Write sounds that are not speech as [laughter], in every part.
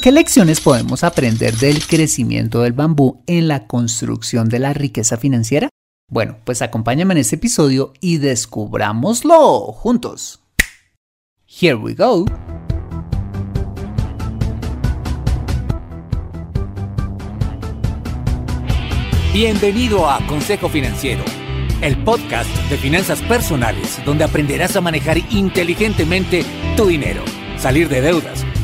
¿Qué lecciones podemos aprender del crecimiento del bambú en la construcción de la riqueza financiera? Bueno, pues acompáñame en este episodio y descubrámoslo juntos. Here we go. Bienvenido a Consejo Financiero, el podcast de finanzas personales donde aprenderás a manejar inteligentemente tu dinero, salir de deudas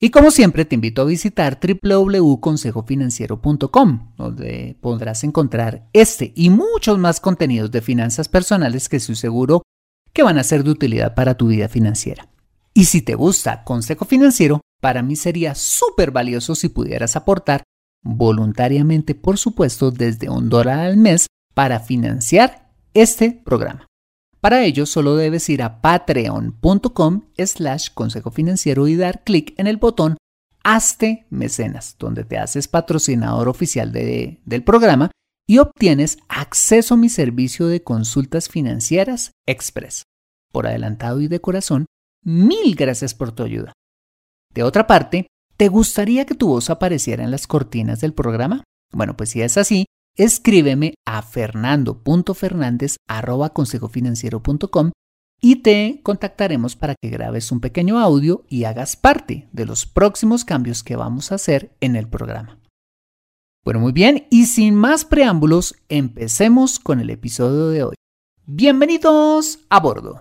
Y como siempre te invito a visitar www.consejofinanciero.com, donde podrás encontrar este y muchos más contenidos de finanzas personales que estoy seguro que van a ser de utilidad para tu vida financiera. Y si te gusta Consejo Financiero, para mí sería súper valioso si pudieras aportar voluntariamente, por supuesto, desde un dólar al mes para financiar este programa. Para ello solo debes ir a patreon.com slash consejo financiero y dar clic en el botón Hazte Mecenas, donde te haces patrocinador oficial del programa y obtienes acceso a mi servicio de consultas financieras express. Por adelantado y de corazón, mil gracias por tu ayuda. De otra parte, ¿te gustaría que tu voz apareciera en las cortinas del programa? Bueno, pues si es así, escríbeme a fernando.fernandez.consejofinanciero.com y te contactaremos para que grabes un pequeño audio y hagas parte de los próximos cambios que vamos a hacer en el programa. Bueno, muy bien, y sin más preámbulos, empecemos con el episodio de hoy. Bienvenidos a bordo.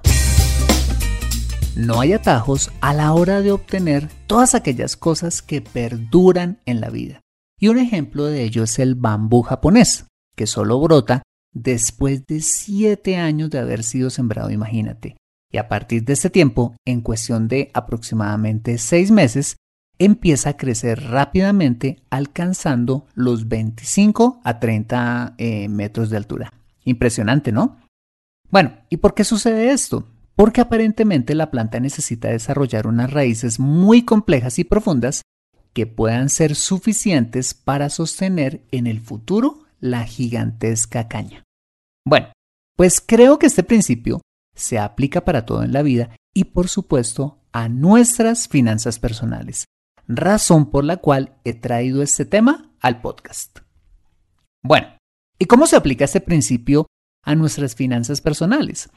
No hay atajos a la hora de obtener todas aquellas cosas que perduran en la vida. Y un ejemplo de ello es el bambú japonés, que solo brota después de siete años de haber sido sembrado, imagínate. Y a partir de este tiempo, en cuestión de aproximadamente seis meses, empieza a crecer rápidamente alcanzando los 25 a 30 eh, metros de altura. Impresionante, ¿no? Bueno, ¿y por qué sucede esto? Porque aparentemente la planta necesita desarrollar unas raíces muy complejas y profundas que puedan ser suficientes para sostener en el futuro la gigantesca caña. Bueno, pues creo que este principio se aplica para todo en la vida y por supuesto a nuestras finanzas personales, razón por la cual he traído este tema al podcast. Bueno, ¿y cómo se aplica este principio a nuestras finanzas personales?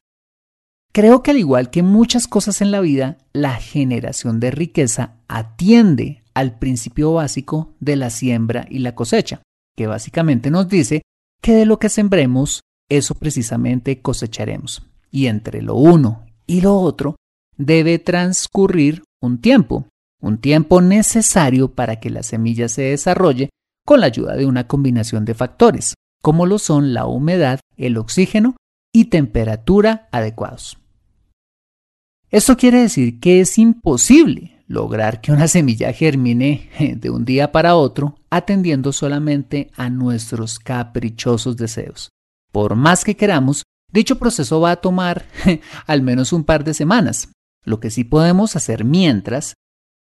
Creo que al igual que muchas cosas en la vida, la generación de riqueza atiende al principio básico de la siembra y la cosecha, que básicamente nos dice que de lo que sembremos, eso precisamente cosecharemos. Y entre lo uno y lo otro debe transcurrir un tiempo, un tiempo necesario para que la semilla se desarrolle con la ayuda de una combinación de factores, como lo son la humedad, el oxígeno y temperatura adecuados. Esto quiere decir que es imposible lograr que una semilla germine de un día para otro atendiendo solamente a nuestros caprichosos deseos. Por más que queramos, dicho proceso va a tomar al menos un par de semanas. Lo que sí podemos hacer mientras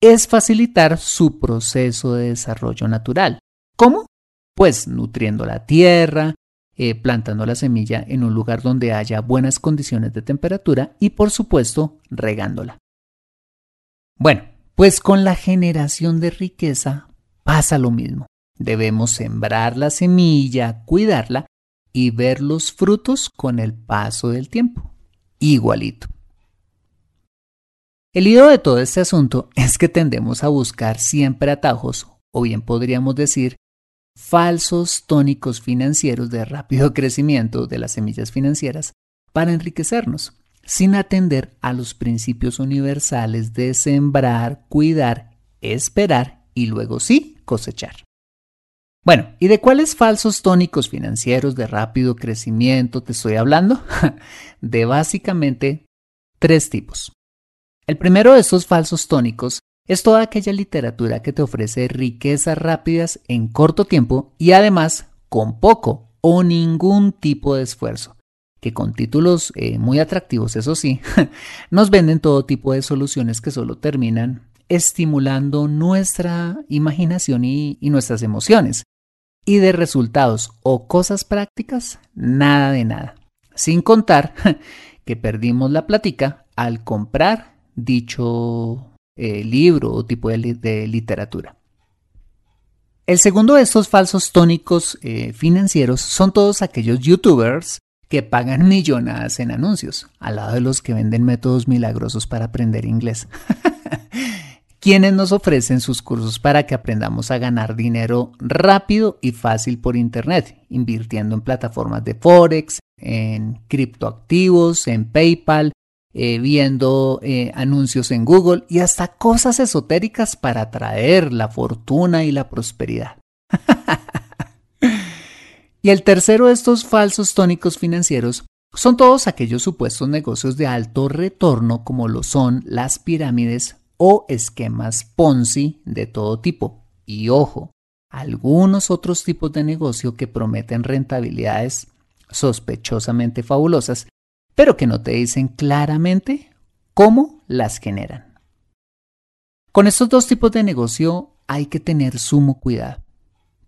es facilitar su proceso de desarrollo natural. ¿Cómo? Pues nutriendo la tierra, eh, plantando la semilla en un lugar donde haya buenas condiciones de temperatura y por supuesto regándola. Bueno, pues con la generación de riqueza pasa lo mismo. Debemos sembrar la semilla, cuidarla y ver los frutos con el paso del tiempo. Igualito. El hilo de todo este asunto [laughs] es que tendemos a buscar siempre atajos, o bien podríamos decir, falsos tónicos financieros de rápido [laughs] crecimiento de las semillas financieras para enriquecernos sin atender a los principios universales de sembrar, cuidar, esperar y luego sí cosechar. Bueno, ¿y de cuáles falsos tónicos financieros de rápido crecimiento te estoy hablando? [laughs] de básicamente tres tipos. El primero de estos falsos tónicos es toda aquella literatura que te ofrece riquezas rápidas en corto tiempo y además con poco o ningún tipo de esfuerzo con títulos eh, muy atractivos, eso sí, [laughs] nos venden todo tipo de soluciones que solo terminan estimulando nuestra imaginación y, y nuestras emociones. Y de resultados o cosas prácticas, nada de nada. Sin contar [laughs] que perdimos la plática al comprar dicho eh, libro o tipo de, literatura. El segundo de estos falsos tónicos eh, financieros son todos aquellos youtubers que pagan millonadas en anuncios, al lado de los que venden métodos milagrosos para aprender inglés. [laughs] quienes nos ofrecen sus cursos para que aprendamos a ganar dinero rápido y fácil por Internet, invirtiendo en plataformas de Forex, en criptoactivos, en PayPal, eh, viendo eh, anuncios en Google y hasta cosas esotéricas para atraer la fortuna y la prosperidad. [laughs] Y el tercero de estos falsos tónicos financieros son todos aquellos supuestos negocios de alto retorno como lo son las pirámides o esquemas Ponzi de todo tipo. Y ojo, algunos otros tipos de negocio que prometen rentabilidades sospechosamente fabulosas, pero que no te dicen claramente cómo las generan. Con estos dos tipos de negocio hay que tener sumo cuidado,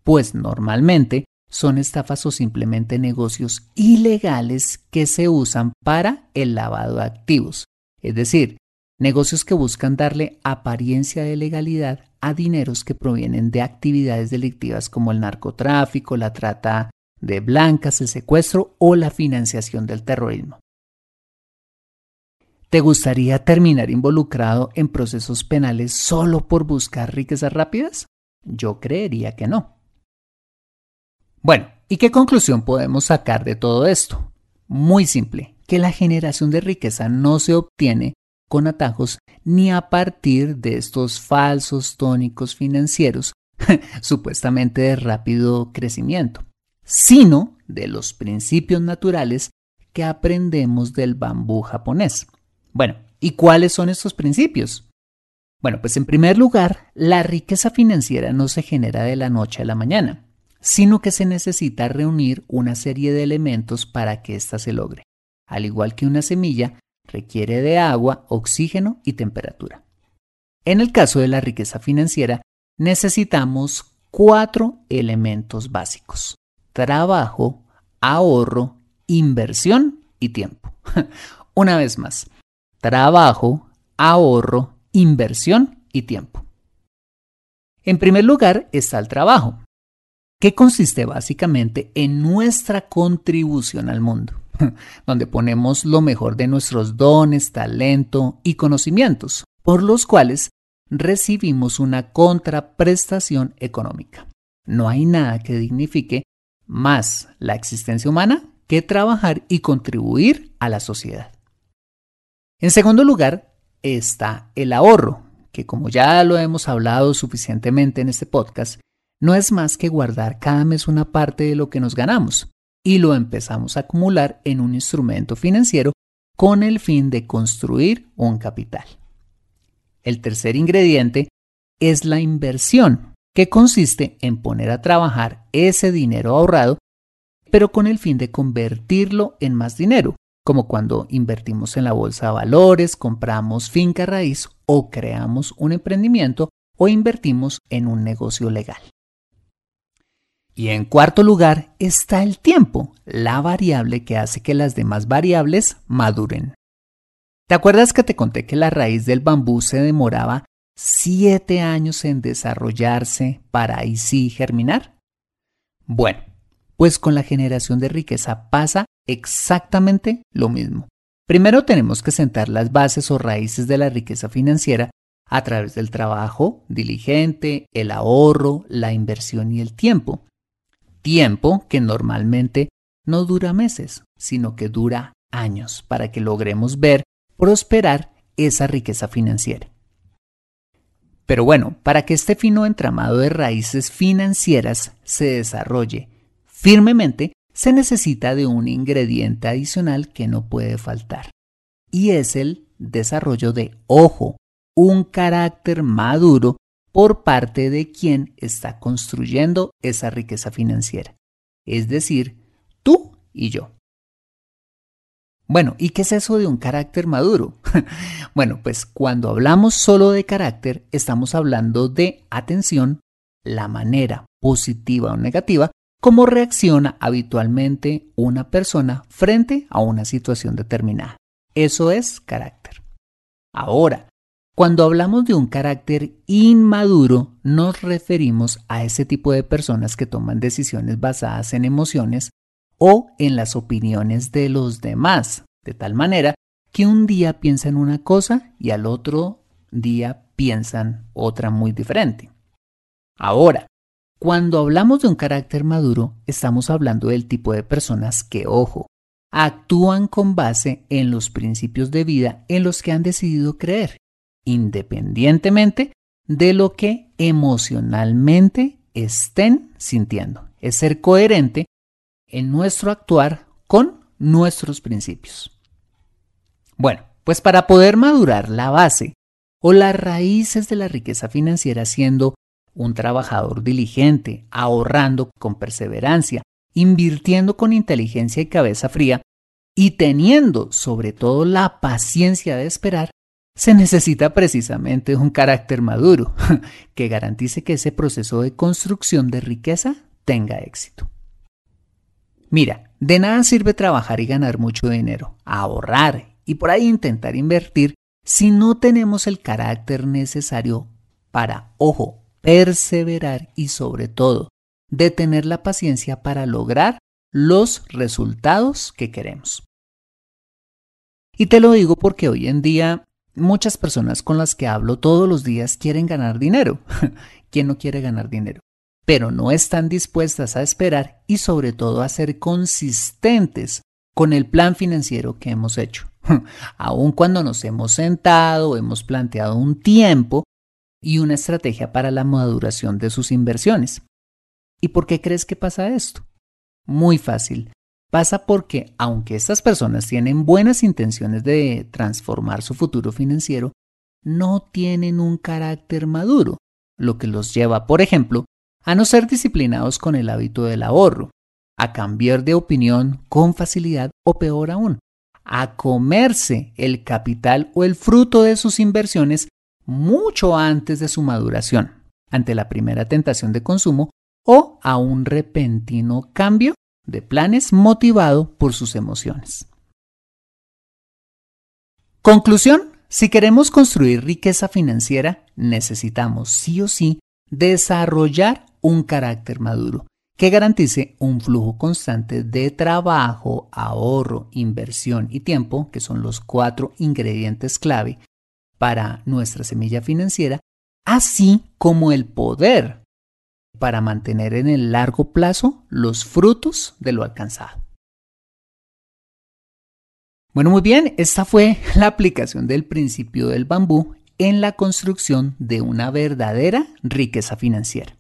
pues normalmente son estafas o simplemente negocios ilegales que se usan para el lavado de activos, es decir, negocios que buscan darle apariencia de legalidad a dineros que provienen de actividades delictivas como el narcotráfico, la trata de blancas, el secuestro o la financiación del terrorismo. ¿Te gustaría terminar involucrado en procesos penales solo por buscar riquezas rápidas? Yo creería que no. Bueno, ¿y qué conclusión podemos sacar de todo esto? Muy simple, que la generación de riqueza no se obtiene con atajos ni a partir de estos falsos tónicos financieros, [laughs] supuestamente de rápido crecimiento, sino de los principios naturales que aprendemos del bambú japonés. Bueno, ¿y cuáles son estos principios? Bueno, pues en primer lugar, la riqueza financiera no se genera de la noche a la mañana sino que se necesita reunir una serie de elementos para que ésta se logre. Al igual que una semilla, requiere de agua, oxígeno y temperatura. En el caso de la riqueza financiera, necesitamos cuatro elementos básicos. Trabajo, ahorro, inversión y tiempo. [laughs] Una vez más, trabajo, ahorro, inversión y tiempo. En primer lugar está el trabajo, que consiste básicamente en nuestra contribución al mundo, [laughs] donde ponemos lo mejor de nuestros dones, talento y conocimientos, por los cuales recibimos una contraprestación económica. No hay nada que dignifique más la existencia humana que trabajar y contribuir a la sociedad. En segundo lugar está el ahorro, que como ya lo hemos hablado suficientemente en este podcast, no es más que guardar cada mes una parte de lo que nos ganamos y lo empezamos a acumular en un instrumento financiero con el fin de construir un capital. El tercer ingrediente es la inversión, que consiste en poner a trabajar ese dinero ahorrado, pero con el fin de convertirlo en más dinero, como cuando invertimos en la bolsa de valores, compramos finca raíz o creamos un emprendimiento o invertimos en un negocio legal. Y en cuarto lugar está el tiempo, la variable que hace que las demás variables maduren. ¿Te acuerdas que te conté que la raíz del bambú se demoraba siete años en desarrollarse para ahí sí germinar? Bueno, pues con la generación de riqueza pasa exactamente lo mismo. Primero tenemos que sentar las bases o raíces de la riqueza financiera a través del trabajo diligente, el ahorro, la inversión y el tiempo. Tiempo que normalmente no dura meses, sino que dura años para que logremos ver prosperar esa riqueza financiera. Pero bueno, para que este fino entramado de raíces financieras se desarrolle firmemente, se necesita de un ingrediente adicional que no puede faltar, y es el desarrollo de ojo, un carácter maduro por parte de quien está construyendo esa riqueza financiera, es decir, tú y yo. Bueno, ¿y qué es eso de un carácter maduro? [laughs] bueno, pues cuando hablamos solo de carácter, estamos hablando de atención, la manera positiva o negativa, cómo reacciona habitualmente una persona frente a una situación determinada. Eso es carácter. Ahora, cuando hablamos de un carácter inmaduro, nos referimos a ese tipo de personas que toman decisiones basadas en emociones o en las opiniones de los demás, de tal manera que un día piensan una cosa y al otro día piensan otra muy diferente. Ahora, cuando hablamos de un carácter maduro, estamos hablando del tipo de personas que, ojo, actúan con base en los principios de vida en los que han decidido creer, independientemente de lo que emocionalmente estén sintiendo. Es ser coherente en nuestro actuar con nuestros principios. Bueno, pues para poder madurar la base o las raíces de la riqueza financiera siendo un trabajador diligente, ahorrando con perseverancia, invirtiendo con inteligencia y cabeza fría, y teniendo sobre todo la paciencia de esperar, se necesita precisamente un carácter maduro [laughs] que garantice que ese proceso de construcción de riqueza tenga éxito. Mira, de nada sirve trabajar y ganar mucho dinero, ahorrar y por ahí intentar invertir si no tenemos el carácter necesario para, ojo, perseverar y sobre todo, de tener la paciencia para lograr los resultados que queremos. Y te lo digo porque hoy en día muchas personas con las que hablo todos los días quieren ganar dinero. [laughs] ¿Quién no quiere ganar dinero? pero no están dispuestas a esperar y sobre todo a ser consistentes con el plan financiero que hemos hecho. [laughs] Aun cuando nos hemos sentado, hemos planteado un tiempo y una estrategia para la maduración de sus inversiones. ¿Y por qué crees que pasa esto? Muy fácil. Pasa porque, aunque estas personas tienen buenas intenciones de transformar su futuro financiero, no tienen un carácter maduro, lo que los lleva, por ejemplo, a no ser disciplinados con el hábito del ahorro, a cambiar de opinión con facilidad o peor aún, a comerse el capital o el fruto de sus inversiones mucho antes de su maduración, ante la primera tentación de consumo o a un repentino cambio de planes motivado por sus emociones. Conclusión, si queremos construir riqueza financiera, necesitamos sí o sí desarrollar un carácter maduro que garantice un flujo constante de trabajo, ahorro, inversión y tiempo, que son los cuatro ingredientes clave para nuestra semilla financiera, así como el poder para mantener en el largo plazo los frutos de lo alcanzado. Bueno, muy bien, esta fue [laughs] la aplicación del principio del bambú en la construcción de una verdadera riqueza financiera.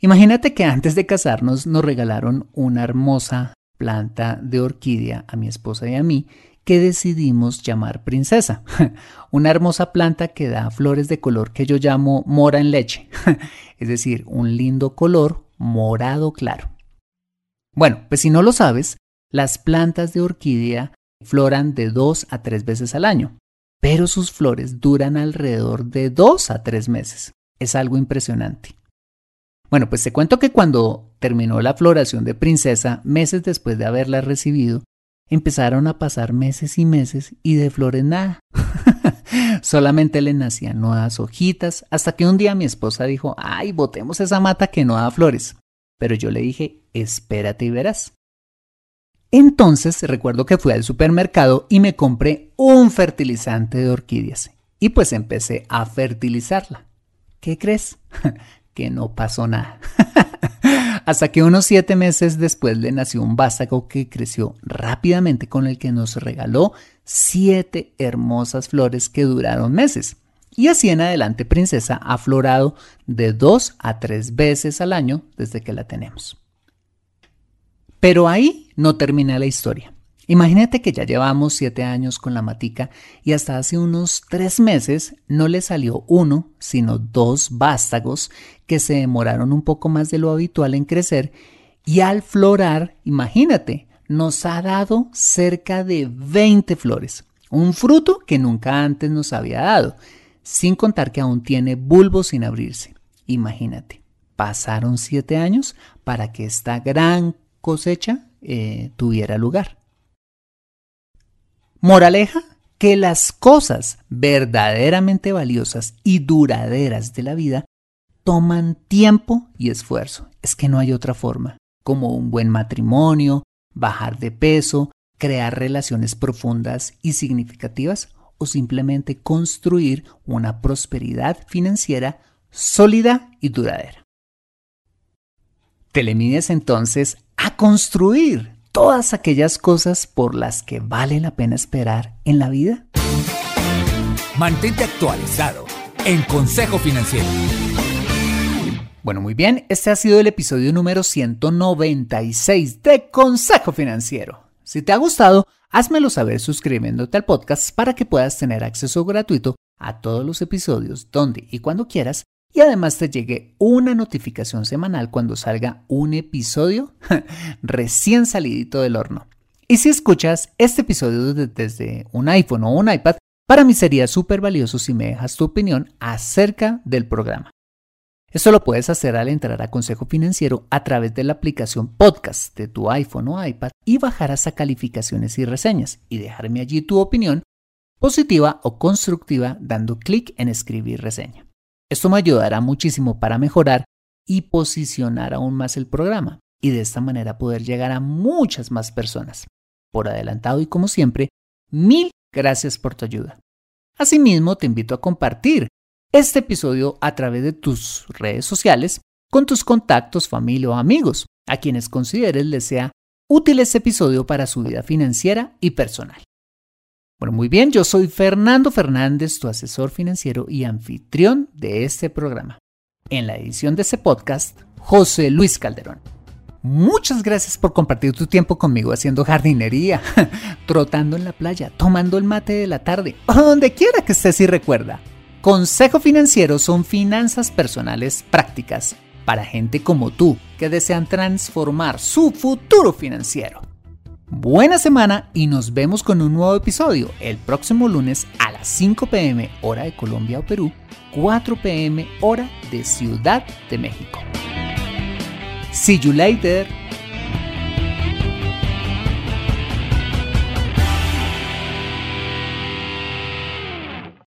Imagínate que antes de casarnos nos regalaron una hermosa planta de orquídea a mi esposa y a mí que decidimos llamar princesa. [laughs] Una hermosa planta que da flores de color que yo llamo mora en leche, [laughs] es decir, un lindo color morado claro. Bueno, pues si no lo sabes, las plantas de orquídea floran de dos a tres veces al año, pero sus flores duran alrededor de dos a tres meses. Es algo impresionante. Bueno, pues te cuento que cuando terminó la floración de princesa, meses después de haberla recibido, empezaron a pasar meses y meses y de flores nada. [laughs] Solamente le nacían nuevas hojitas, hasta que un día mi esposa dijo, ay, botemos esa mata que no da flores. Pero yo le dije, espérate y verás. Entonces recuerdo que fui al supermercado y me compré un fertilizante de orquídeas. Y pues empecé a fertilizarla. ¿Qué crees? [laughs] que no pasó nada. [laughs] Hasta que unos siete meses después le nació un vástago que creció rápidamente con el que nos regaló siete hermosas flores que duraron meses. Y así en adelante Princesa ha florado de dos a tres veces al año desde que la tenemos. Pero ahí no termina la historia. Imagínate que ya llevamos siete años con la matica y hasta hace unos tres meses no le salió uno, sino dos vástagos que se demoraron un poco más de lo habitual en crecer y al florar, imagínate, nos ha dado cerca de 20 flores, un fruto que nunca antes nos había dado, sin contar que aún tiene bulbos sin abrirse. Imagínate, pasaron siete años para que esta gran cosecha eh, tuviera lugar. Moraleja, que las cosas verdaderamente valiosas y duraderas de la vida toman tiempo y esfuerzo. Es que no hay otra forma, como un buen matrimonio, bajar de peso, crear relaciones profundas y significativas o simplemente construir una prosperidad financiera sólida y duradera. Te le mides entonces a construir todas aquellas cosas por las que vale la pena esperar en la vida? Mantente actualizado en Consejo Financiero. Bueno, muy bien, este ha sido el episodio número 196 de Consejo Financiero. Si te ha gustado, házmelo saber suscribiéndote al podcast para que puedas tener acceso gratuito a todos los episodios donde y cuando quieras y además te llegue una notificación semanal cuando salga un episodio [laughs] recién salidito del horno. Y si escuchas este episodio desde un iPhone o un iPad, para mí sería súper valioso si me dejas tu opinión acerca del programa. Esto lo puedes hacer al entrar a Consejo Financiero a través de la aplicación podcast de tu iPhone o iPad y bajar hasta calificaciones y reseñas y dejarme allí tu opinión positiva o constructiva dando clic en escribir reseña. Esto me ayudará muchísimo para mejorar y posicionar aún más el programa y de esta manera poder llegar a muchas más personas. Por adelantado y como siempre, mil gracias por tu ayuda. Asimismo, te invito a compartir este episodio a través de tus redes sociales con tus contactos, familia o amigos, a quienes consideres les sea útil este episodio para su vida financiera y personal. Muy bien, yo soy Fernando Fernández, tu asesor financiero y anfitrión de este programa. En la edición de este podcast, José Luis Calderón. Muchas gracias por compartir tu tiempo conmigo haciendo jardinería, [laughs] trotando en la playa, tomando el mate de la tarde, o donde quiera que estés y recuerda. Consejo Financiero son finanzas personales prácticas para gente como tú que desean transformar su futuro financiero. Buena semana y nos vemos con un nuevo episodio el próximo lunes a las 5 pm hora de Colombia o Perú, 4 pm hora de Ciudad de México. See you later.